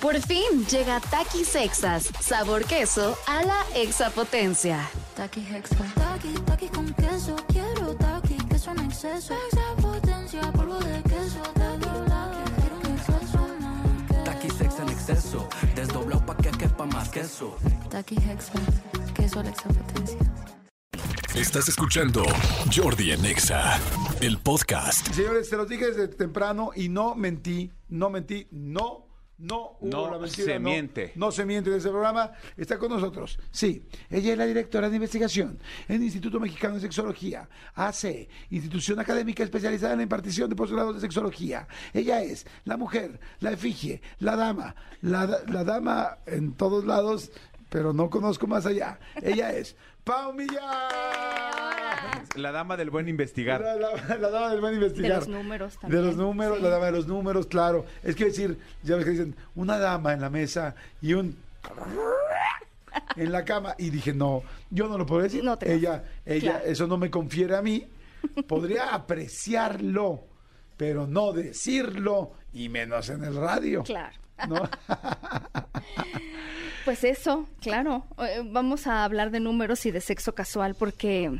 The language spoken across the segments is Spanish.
Por fin llega Takis Sexas, sabor queso a la exapotencia. Taki Hexa. Taki, taki con queso. Quiero taki, queso en exceso. Extra potencia, polvo de queso. Taki, taki, quiero un exceso más. Taqui sex en exceso, desdoblado pa' que quepa más queso. Taki Hexa. Queso a la exapotencia. Estás escuchando Jordi en Exa, el podcast. Señores, se los dije desde temprano y no mentí, no mentí, no, no hubo No la mentira. se no, miente. No se miente en ese programa. Está con nosotros. Sí, ella es la directora de investigación en el Instituto Mexicano de Sexología, AC, institución académica especializada en la impartición de posgrados de sexología. Ella es la mujer, la efigie, la dama, la, la dama en todos lados, pero no conozco más allá. Ella es Pau Millán. La dama del buen investigar. La, la- la dama del buen investigar. De los números De también, los números, sí. la dama de los números, claro. Es que decir, ya ves que dicen, una dama en la mesa y un en la cama. Y dije, no, yo no lo puedo decir. No te ella, ella, Claro. eso no me confiere a mí. Podría apreciarlo, pero no decirlo, y menos en el radio. Claro. ¿no? Pues eso, claro. Eh, Vamos a hablar de números y de sexo casual porque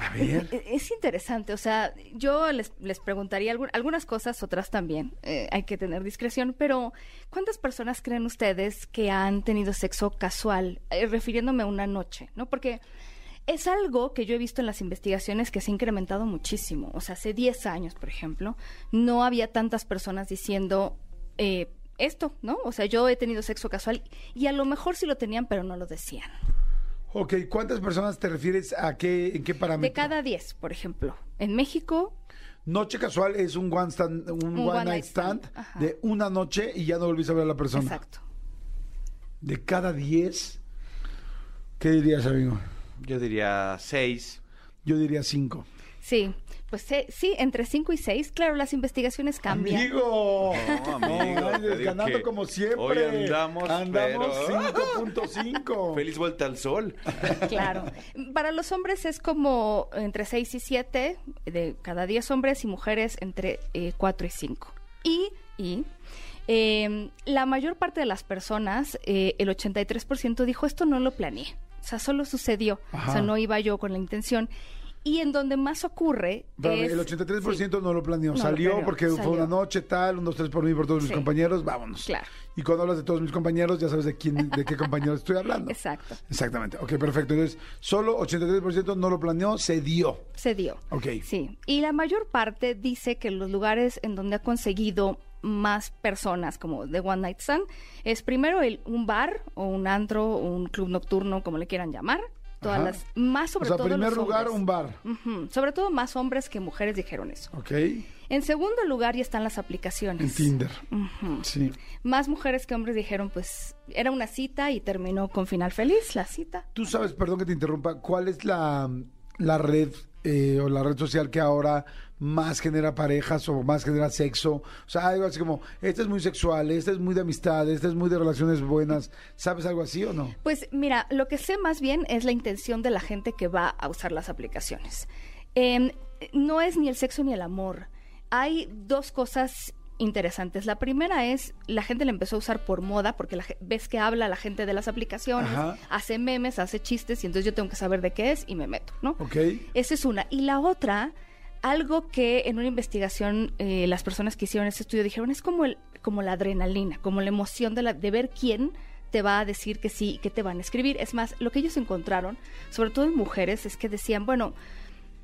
A ver. e- es interesante. O sea, yo les, les preguntaría algu- algunas cosas, otras también. Eh, hay que tener discreción, pero ¿cuántas personas creen ustedes que han tenido sexo casual? Eh, refiriéndome a una noche, ¿no? Porque es algo que yo he visto en las investigaciones que se ha incrementado muchísimo. O sea, hace 10 años, por ejemplo, no había tantas personas diciendo eh, esto, ¿no? O sea, yo he tenido sexo casual y a lo mejor sí lo tenían, pero no lo decían. Ok, ¿cuántas personas te refieres a qué, en qué parámetro? De cada 10, por ejemplo. En México, Noche casual es un one, stand- un one night stand, de una noche y ya no volvís a ver a la persona. exacto. De cada 10, ¿qué dirías, amigo? Yo diría seis. Yo diría 5. Sí, pues eh, sí, entre 5 y 6. Claro, las investigaciones cambian. ¡Amigo! No, amigo, No, ganando como siempre. hoy andamos, Andamos pero- 5.5. Feliz vuelta al sol. Claro. Para los hombres es como entre 6 y 7, de cada 10 hombres y mujeres entre 4 y 5. Y, y eh, la mayor parte de las personas, eh, el 83% dijo esto no lo planeé. O sea, solo sucedió. Ajá. O sea, no iba yo con la intención. Y en donde más ocurre es... el 83% sí, no lo planeó. No lo Salió planeó, porque fue una noche, tal, un, dos, tres por mí, por todos mis compañeros, vámonos. Claro. Y cuando hablas de todos mis compañeros, ya sabes de quién, de qué compañeros estoy hablando. Exacto. Exactamente. Ok, perfecto. Entonces, solo 83% no lo planeó, se dio. Se dio. Ok. Sí. Y la mayor parte dice que los lugares en donde ha conseguido más personas como de One Night Stand es primero el, un bar o un antro o un club nocturno, como le quieran llamar. Todas Ajá. las, más sobre o sea, todo primer los lugar, hombres. un bar. Sobre todo más hombres que mujeres dijeron eso. Ok. En segundo lugar ya están las En aplicaciones. Tinder. Ujú. Sí. Más mujeres que hombres dijeron, pues, era una cita y terminó con final feliz la cita. Tú sabes, perdón que te interrumpa, ¿cuál es la, la red eh, o la red social que ahora más genera parejas o más genera sexo? O sea, algo así como, esta es muy sexual, esta es muy de amistad, esta es muy de relaciones buenas. ¿Sabes algo así o no? Pues mira, lo que sé más bien es la intención de la gente que va a usar las aplicaciones. Em, no es ni el sexo ni el amor. Hay dos cosas interesantes. La primera es, la gente la empezó a usar por moda, porque la ves que habla la gente de las aplicaciones, Ajá. hace memes, hace chistes, y entonces yo tengo que saber de qué es y me meto, ¿no? Ok. Esa es una. Y la otra, algo que en una investigación eh, las personas que hicieron ese estudio dijeron es como, el, como la adrenalina, como la emoción de, la, de ver quién te va a decir que sí y que te van a escribir. Es más, lo que ellos encontraron, sobre todo en mujeres, es que decían, bueno,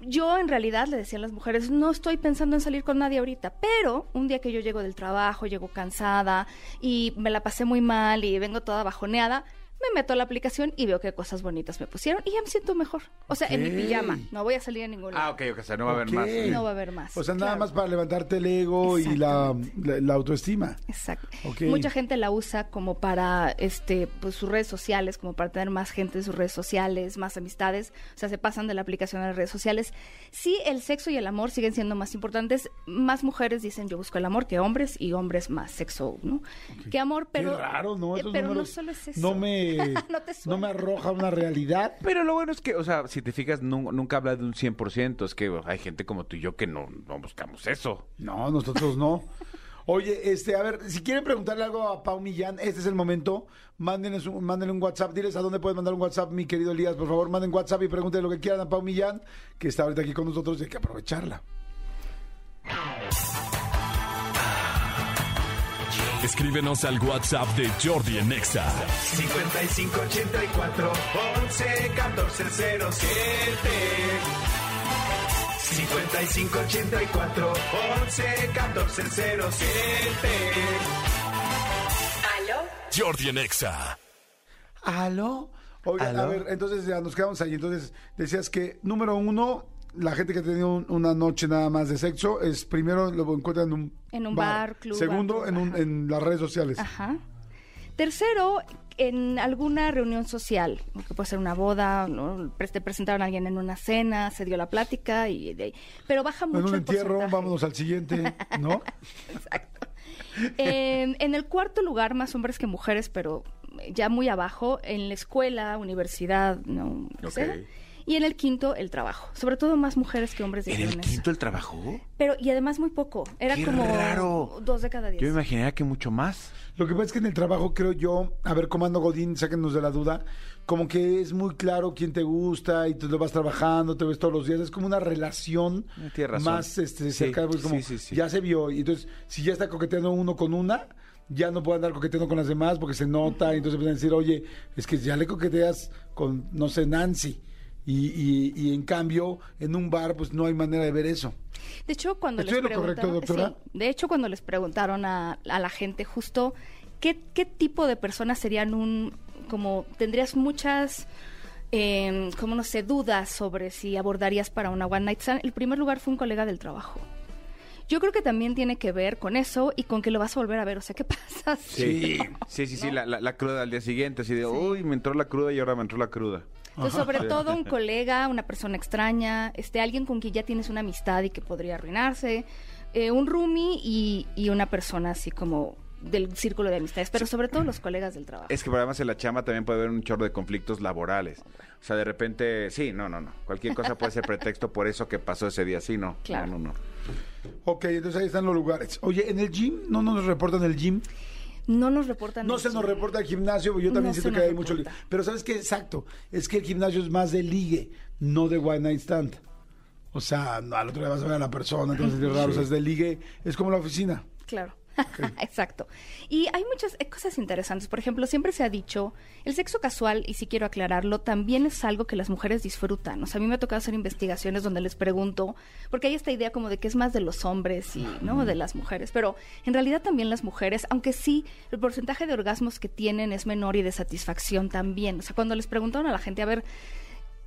yo en realidad le decían a las mujeres, no estoy pensando en salir con nadie ahorita, pero un día que yo llego del trabajo, llego cansada y me la pasé muy mal y vengo toda bajoneada, me meto a la aplicación y veo qué cosas bonitas me pusieron y ya me siento mejor. O sea, en mi pijama, no voy a salir a ningún lado. Ah, ok, ok, o sea, no va a haber más. No va a haber más. O sea, nada claro. más para levantarte el ego y la, la, la autoestima. Exacto. Mucha gente la usa como para este pues sus redes sociales, como para tener más gente en sus redes sociales, más amistades, o sea, se pasan de la aplicación a las redes sociales. Sí, el sexo y el amor siguen siendo más importantes. Más mujeres dicen yo busco el amor que hombres y hombres más sexo, ¿no? Que amor, pero Qué raro, ¿no? eh, Esos pero no solo es eso. No me, No te no me arroja una realidad. Pero lo bueno es que, o sea, si te fijas, nu- nunca habla de un 100%. Es que hay gente como tú y yo que no, no buscamos eso. No, nosotros no. Oye, este, a ver, si quieren preguntarle algo a Pau Millán, este es el momento. Mándenles un, mándenle un WhatsApp. Diles a dónde puedes mandar un WhatsApp, mi querido Elías. Por favor, manden WhatsApp y pregúntenle lo que quieran a Pau Millán, que está ahorita aquí con nosotros y hay que aprovecharla. Escríbenos al WhatsApp de Jordi en Exa. 5584 11 14 07 5584 11 14 07 Jordi en Exa. ¿Aló? Oigan, a ¿Aló? ver, entonces ya nos quedamos ahí. Entonces, decías que, número uno, la gente que ha tenido un- una noche nada más de sexo, es primero lo encuentran en un, En un bar, club, Segundo, antro, en, un- en las redes sociales. Ajá. Tercero, en alguna reunión social, que puede ser una boda, ¿no? Te presentaron a alguien en una cena, se dio la plática, y pero baja mucho En un el entierro, porcentaje. vámonos al siguiente, ¿no? Exacto. En, en el cuarto lugar, más hombres que mujeres, pero ya muy abajo, en la escuela, universidad, ¿no? Lo que sea. Ok. Y en el quinto, el trabajo. Sobre todo más mujeres que hombres ¿En el quinto el trabajo? Pero, y además muy poco. Era ¡Qué como raro! dos de cada diez. Yo imaginaría que mucho más. Lo que pasa es que en el trabajo creo yo, a ver, Comando Godín, sáquenos de la duda, como que es muy claro quién te gusta y tú lo vas trabajando, te ves todos los días, es como una relación más este, Sí, cercana, pues como sí, sí, sí. ya se vio, y entonces si ya está coqueteando uno con una, ya no puede andar coqueteando con las demás porque se nota, y entonces pueden decir, oye, es que ya le coqueteas con, no sé, Nancy. Y, y- y en cambio, en un bar, pues no hay manera de ver eso. De hecho, cuando ¿Estoy les en lo correcto, preguntaron, doctora? sí, de hecho, cuando les preguntaron a, a la gente justo qué, qué tipo de personas serían un, como tendrías muchas, eh, como no sé, dudas sobre si abordarías para una one night stand, el primer lugar fue un colega del trabajo. Yo creo que también tiene que ver con eso y con que lo vas a volver a ver. O sea, ¿qué pasa? Sí, sí, sí, sí, la, la- la cruda al día siguiente, así de, uy, me entró la cruda y ahora me entró la cruda. Entonces, sobre todo un colega, una persona extraña, este, alguien con quien ya tienes una amistad y que podría arruinarse, eh, un roomie y, y una persona así como del círculo de amistades, pero sobre todo los colegas del trabajo. Es que además en la chamba también puede haber un chorro de conflictos laborales. O sea, de repente, sí, no, no, no. Cualquier cosa puede ser pretexto por eso que pasó ese día, sí, no. Claro. No, no, no. Ok, entonces ahí están los lugares. Oye, en el gym, ¿no nos reportan el gym? No nos reportan. No se nos reporta el gimnasio, porque yo también No siento que hay mucho ligue. Pero ¿sabes qué? Exacto. Es que el gimnasio es más de ligue, no de one night stand. O sea, no, al otro día vas a ver a la persona, entonces es raro. O sea, es de ligue, es como la oficina. Claro. Exacto. Y hay muchas eh, cosas interesantes. Por ejemplo, siempre se ha dicho, el sexo casual, y si quiero aclararlo, también es algo que las mujeres disfrutan. O sea, a mí me ha tocado hacer investigaciones donde les pregunto, porque hay esta idea como de que es más de los hombres y no de las mujeres, pero en realidad también las mujeres, aunque sí, el porcentaje de orgasmos que tienen es menor y de satisfacción también. O sea, cuando les preguntaron a la gente, a ver,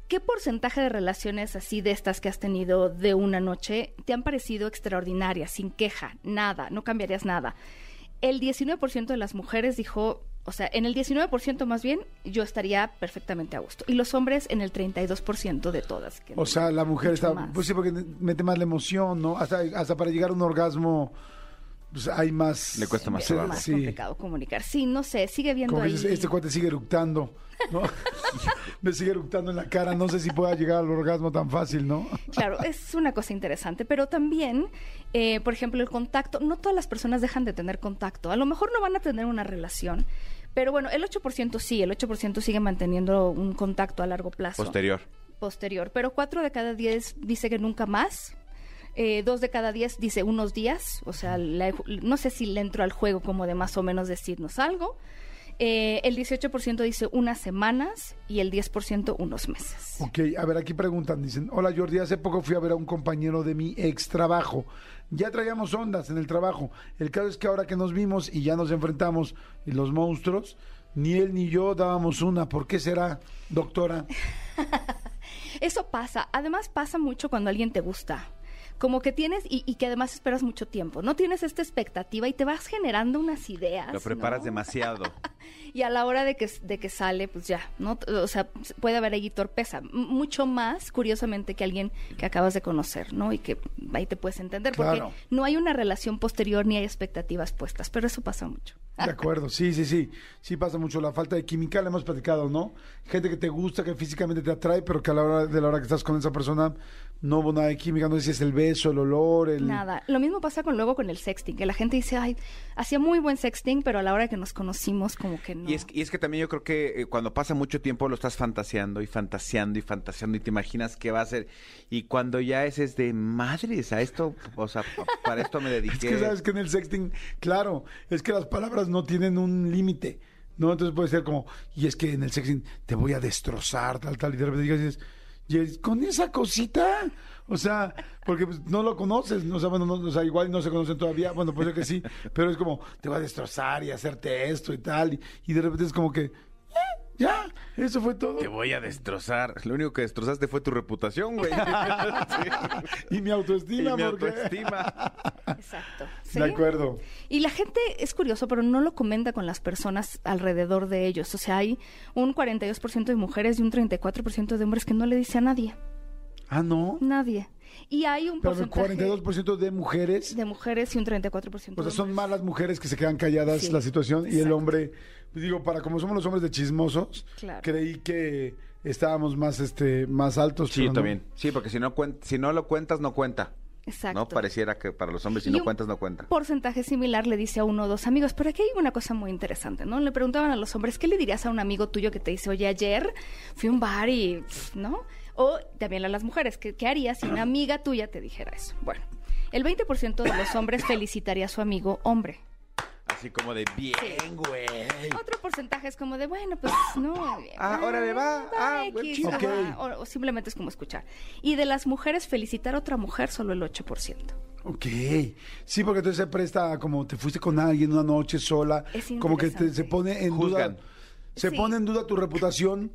¿Qué porcentaje de relaciones así de estas que has tenido de una noche te han parecido extraordinarias, sin queja, nada, no cambiarías nada? El 19% de las mujeres dijo, o sea, en el 19% más bien, yo estaría perfectamente a gusto. Y los hombres en el 32% de todas. que O sea, la mujer está. más. Pues sí, porque mete más la emoción, ¿no? Hasta, hasta para llegar a un orgasmo, pues hay más. Le cuesta más Es trabajo. más Sí. complicado comunicar. Sí, no sé, sigue viendo Como que ahí. dices, este cuate sigue eructando, ¿no? Me sigue eructando en la cara, no sé si pueda llegar al orgasmo tan fácil, ¿no? Claro, es una cosa interesante, pero también, eh, por ejemplo, el contacto, no todas las personas dejan de tener contacto, a lo mejor no van a tener una relación, pero bueno, el 8% sí, el 8% sigue manteniendo un contacto a largo plazo. Posterior. Posterior, pero 4 de cada 10 dice que nunca más. Eh, dos de cada diez dice unos días, o sea, la- no sé si le entro al juego como de más o menos decirnos algo. Eh, el 18% dice unas semanas y el 10% unos meses. Ok, a ver, aquí preguntan, dicen, hola Jordi, hace poco fui a ver a un compañero de mi ex trabajo. Ya traíamos ondas en el trabajo. El caso es que ahora que nos vimos y ya nos enfrentamos y los monstruos, ni él ni yo dábamos una. ¿Por qué será, doctora? Eso pasa. Además pasa mucho cuando alguien te gusta. Como que tienes y, y que además esperas mucho tiempo. No tienes esta expectativa y te vas generando unas ideas. Lo preparas ¿no? demasiado. Y a la hora de que, de que sale, pues ya, ¿no? O sea, puede haber ahí torpeza. Mucho más, curiosamente, que alguien que acabas de conocer, ¿no? Y que ahí te puedes entender. Claro. Porque no hay una relación posterior ni hay expectativas puestas. Pero eso pasa mucho. De acuerdo, sí, sí, sí. Sí pasa mucho la falta de química, la hemos platicado, ¿no? Gente que te gusta, que físicamente te atrae, pero que a la hora de la hora que estás con esa persona, no hubo nada de química, no sé si es el beso, el olor, el... Nada. Lo mismo pasa con luego con el sexting, que la gente dice, ay, hacía muy buen sexting, pero a la hora que nos conocimos, como que no. Y es, y es que también yo creo que eh, cuando pasa mucho tiempo lo estás fantaseando y fantaseando y fantaseando y te imaginas qué va a ser. Y cuando ya es, es de madres, a esto, o sea, pa- para esto me Es dediqué. que sabes que en el sexting, claro, es que las palabras no tienen un límite, ¿no? Entonces puede ser como, y es que en el sexting te voy a destrozar, tal, tal, y de repente dices, y con esa cosita, o sea, porque pues, no lo conoces, no, o sea, bueno, no, o sea, igual no se conocen todavía, bueno, puede ser que sí, pero es como, te voy a destrozar y hacerte esto y tal, y, y de repente es como que, "Eh, ya, eso fue todo. Te voy a destrozar. Lo único que destrozaste fue tu reputación, güey. Sí. Y mi autoestima, Y mi porque... autoestima. Exacto. ¿sí? De acuerdo. Y la gente es curioso, pero no lo comenta con las personas alrededor de ellos. O sea, hay un 42% de mujeres y un 34% de hombres que no le dice a nadie. Ah, no. Nadie. Y hay un Pero el porcentaje 42% de mujeres de mujeres y un 34% O sea, son malas mujeres que se quedan calladas Sí, la situación y el hombre, pues digo, para como somos los hombres de chismosos, Claro. creí que estábamos más este más altos. Sí, no. también. Sí, porque si no, cuen- si no lo cuentas, no cuenta. Exacto. No pareciera que para los hombres si Y no cuentas, no cuenta. porcentaje similar le dice a uno o dos amigos. Pero aquí hay una cosa muy interesante, ¿no? Le preguntaban a los hombres, ¿qué le dirías a un amigo tuyo que te dice, oye, ayer fui a un bar y, ¿no? O también a las mujeres, ¿qué, qué harías si una amiga tuya te dijera eso? Bueno, el 20% de los hombres felicitaría a su amigo hombre. Así como de bien, güey. Otro porcentaje es como de, bueno, pues no. Ah, órale, va. Ah, X, chido. ajá, Ok. o, o simplemente es como escuchar. Y de las mujeres, felicitar a otra mujer solo el 8%. Ok. Sí, porque entonces se presta como te fuiste con alguien una noche sola, Es como que te- se pone en Juzgan. duda. Se Sí. pone en duda tu reputación,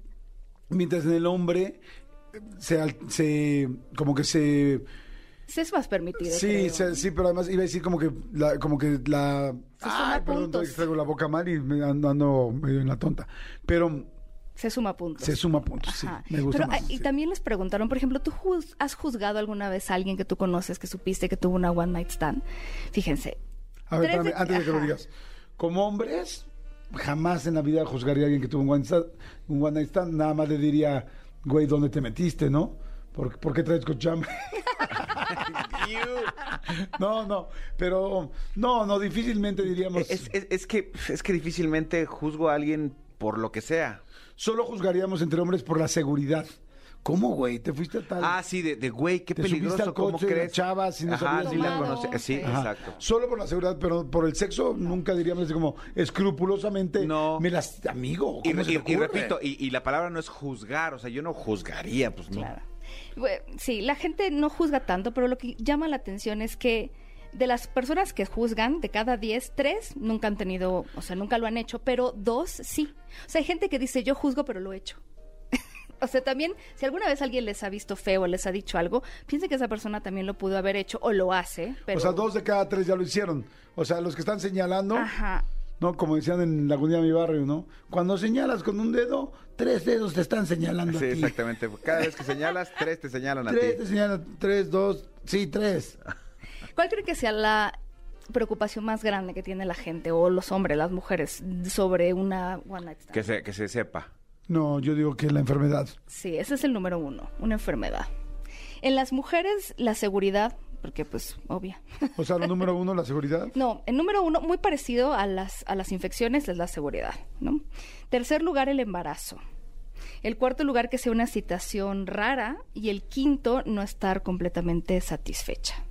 mientras en el hombre se, se como que se Sí, es más permitido. Sí, creo. se- sí, pero además iba a decir como que la, como que la... Se suma Ay, perdón, puntos. traigo la boca mal y me ando, ando medio en la tonta. Pero Se suma puntos. se suma puntos, sí. Me gusta Pero, más. ah, y sí. también les preguntaron, por ejemplo, ¿tú juz- has juzgado alguna vez a alguien que tú conoces, que supiste que tuvo una one night stand? Fíjense. A ver, de- espérame, antes de que lo digas. Como hombres, jamás en la vida juzgaría a alguien que tuvo un one night stand. Un one night stand nada más le diría, güey, ¿dónde te metiste, no? ¿Por, ¿por qué traes cochambre? no, no, pero no, no, difícilmente diríamos... Es, es- es que, es que difícilmente juzgo a alguien por lo que sea. Solo juzgaríamos entre hombres por la seguridad. ¿Cómo, güey? ¿Te fuiste a tal...? Ah, sí, de, de güey, qué Te subiste peligroso, al ¿cómo coche de la crees? chava sin no Ajá, sabías sí la. Sí. Ajá. exacto. Solo por la seguridad, pero por el sexo nunca diríamos así como escrupulosamente. No. Me las amigo. Y, ¿cómo se y- te y ocurre? repito, y, y la palabra no es juzgar, o sea, yo no juzgaría, pues no. Claro. Sí, la gente no juzga tanto, pero lo que llama la atención es que de las personas que juzgan, de cada 10, 3 nunca han tenido, o sea, nunca lo han hecho, pero dos sí. O sea, hay gente que dice, yo juzgo, pero lo he hecho. O sea, también, si alguna vez alguien les ha visto feo o les ha dicho algo, piensen que esa persona también lo pudo haber hecho o lo hace. Pero... O sea, dos de cada tres ya lo hicieron. O sea, los que están señalando, Ajá. ¿no? Como decían en la Agonía de mi barrio, ¿no? Cuando señalas con un dedo, tres dedos te están señalando. Sí, a ti. exactamente. Cada vez que señalas, tres te señalan a ti. Tres te señalan, tres, dos, sí, tres. ¿Cuál cree que sea la preocupación más grande que tiene la gente o los hombres, las mujeres, sobre una one night stand? Que se, que se sepa. No, yo digo que la enfermedad. Sí, ese es el número uno, una enfermedad. En las mujeres, la seguridad, porque pues, obvia. O sea, lo número uno, la seguridad. No, el número uno, muy parecido a las, a las infecciones, es la seguridad, ¿no? Tercer lugar, el embarazo. El cuarto lugar, que sea una situación rara. Y el quinto, no estar completamente satisfecha.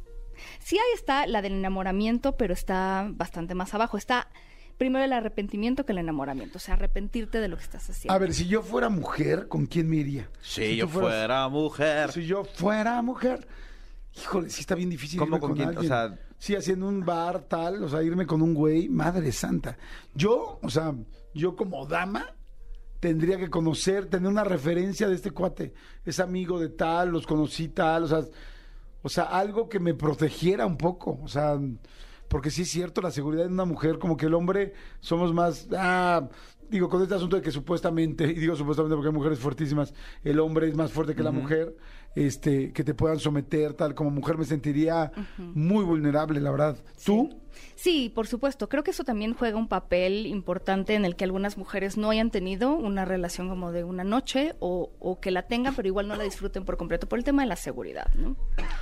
Sí, ahí está la del enamoramiento, pero está bastante más abajo. Está primero el arrepentimiento que el enamoramiento. O sea, arrepentirte de lo que estás haciendo. A ver, si yo fuera mujer, ¿con quién me iría? Si yo fueras- fuera mujer. Si yo fuera mujer, híjole, sí está bien difícil ¿Cómo irme con con, quién? O alguien. sea- sí, haciendo un bar tal, o sea, irme con un güey, madre santa. Yo, o sea, yo como dama tendría que conocer, tener una referencia de este cuate. Es amigo de tal, los conocí tal, o sea, o sea, algo que me protegiera un poco, o sea, porque sí es cierto, la seguridad de una mujer, como que el hombre somos más, ah, digo, con este asunto de que supuestamente, y digo supuestamente porque hay mujeres fuertísimas, el hombre es más fuerte que la mujer, este, que te puedan someter, tal, como mujer me sentiría muy vulnerable, la verdad. ¿Tú? Sí, por supuesto. Creo que eso también juega un papel importante en el que algunas mujeres no hayan tenido una relación como de una noche o, o que la tengan, pero igual no la disfruten por completo por el tema de la seguridad, ¿no?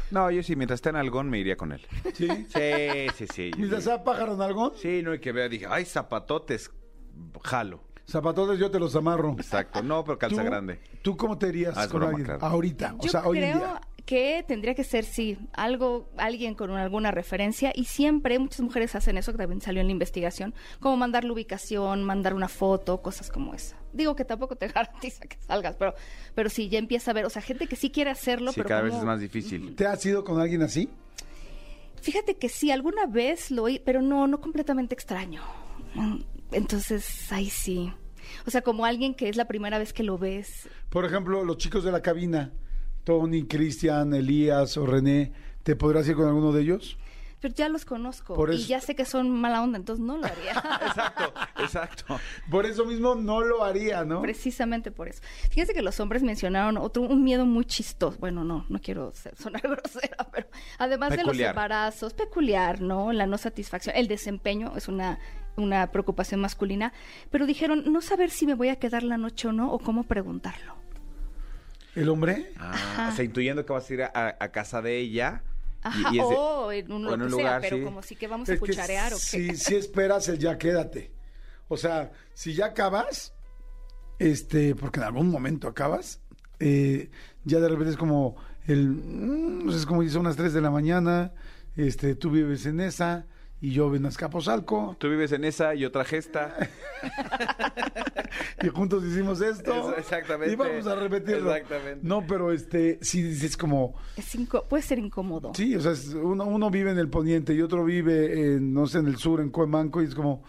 No, yo sí, mientras esté en algón me iría con él. ¿Sí? Sí, sí, sí. ¿Mientras sea pájaro en algo? Sí, no hay que ver. Dije, ay, zapatotes, jalo. Zapatotes yo te los amarro. Exacto. No, pero calza ¿Tú- grande. ¿Tú cómo te irías Ah, es con broma, alguien? claro. Ahorita, o Yo sea, hoy en creo día. que tendría que ser, sí, algo, alguien con alguna referencia y siempre muchas mujeres hacen eso, que también salió en la investigación, como mandar la ubicación, mandar una foto, cosas como esa. Digo que tampoco te garantiza que salgas, pero, pero sí, ya empieza a ver, o sea, gente que sí quiere hacerlo, Sí, pero cada vez como- es más difícil. ¿Te has ido con alguien así? Fíjate que sí, alguna vez lo oí, pero no, no completamente extraño. Mm, Entonces, ahí sí. O sea, como alguien que es la primera vez que lo ves. Por ejemplo, los chicos de la cabina, Tony, Cristian, Elías o René, ¿te podrás ir con alguno de ellos? Pero ya los conozco Por y eso- ya sé que son mala onda, entonces no lo haría. Exacto, exacto. Por eso mismo no lo haría, ¿no? Precisamente por eso. Fíjense que los hombres mencionaron otro, un miedo muy chistoso. Bueno, no, no quiero ser- sonar grosera, pero además de los embarazos, peculiar, ¿no? La no satisfacción, el desempeño es una, una preocupación masculina. Pero dijeron, no saber si me voy a quedar la noche o no, o cómo preguntarlo. ¿El hombre? Ah, o sea, intuyendo que vas a ir a, a casa de ella. y- Ajá, y es de- o en un, o en lo un que sea, lugar, pero sí. como si que vamos Es a que cucharear o qué. si, si esperas el ya quédate. O sea, si ya acabas, este, porque en algún momento acabas, eh, ya de repente es como el, mm, no sé, es como dice unas 3 de la mañana, este, tú vives en esa y yo en Azcapotzalco Tú vives en esa y otra gesta. y juntos hicimos esto. Eso, exactamente. Y vamos a repetirlo. Exactamente. No, pero este, si dices como, Es puede ser incómodo. sí, o sea, es- uno, uno vive en el poniente y otro vive en, no sé, en el sur, en Cuemanco y es como...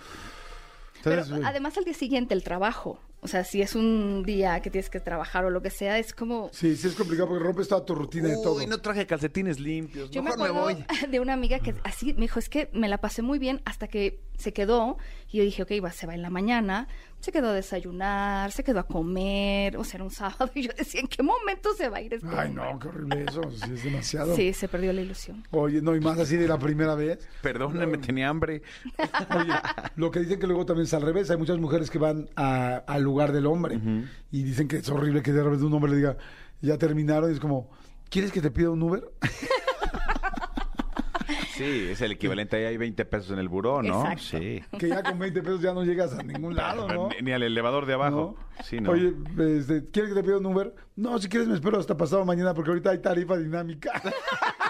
Además al día siguiente el trabajo. O sea, si es un día que tienes que trabajar o lo que sea, es como... Sí, sí es complicado porque rompes toda tu rutina de todo. Uy, no traje calcetines limpios. Yo me Mejor me, acuerdo voy. de una amiga que así me dijo, es que me la pasé muy bien hasta que se quedó y yo dije, ok, va, se va en la mañana, se quedó a desayunar, se quedó a comer, o sea, era un sábado y yo decía, ¿en qué momento se va a ir este Ay, hombre?". no, qué horrible eso. Sí, es demasiado. Sí, se perdió la ilusión. Oye, no, y más así de la primera vez. Perdóname, tenía hambre. Oye, lo que dicen que luego también es al revés. Hay muchas mujeres que van a- al lugar del hombre y dicen que es horrible que de repente un hombre le diga, ya terminaron y es como, ¿quieres que te pida un Uber? Sí, es el equivalente. Ahí hay 20 pesos en el buró, ¿no? Exacto. Sí. que ya con 20 pesos ya no llegas a ningún lado, ¿no? Ni, ni al elevador de abajo. ¿No? Sí, ¿no? Oye, este, ¿quieres que te pida un Uber? No, si quieres me espero hasta pasado mañana porque ahorita hay tarifa dinámica.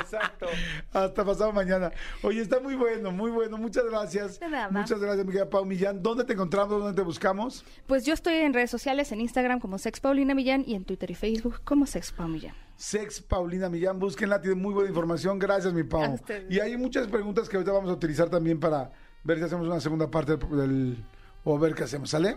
Exacto. Hasta pasado mañana. Oye, está muy bueno, muy bueno. Muchas gracias. Muchas gracias, mi querida Pau Millán. ¿Dónde te encontramos? ¿Dónde te buscamos? Pues yo estoy en redes sociales, en Instagram como Sex Paulina Millán y en Twitter y Facebook como Sex Pau Millán. Sex Paulina Millán, búsquenla, tiene muy buena información. Gracias, mi Pau. Y hay muchas preguntas que ahorita vamos a utilizar también para ver si hacemos una segunda parte del. o ver qué hacemos, ¿sale?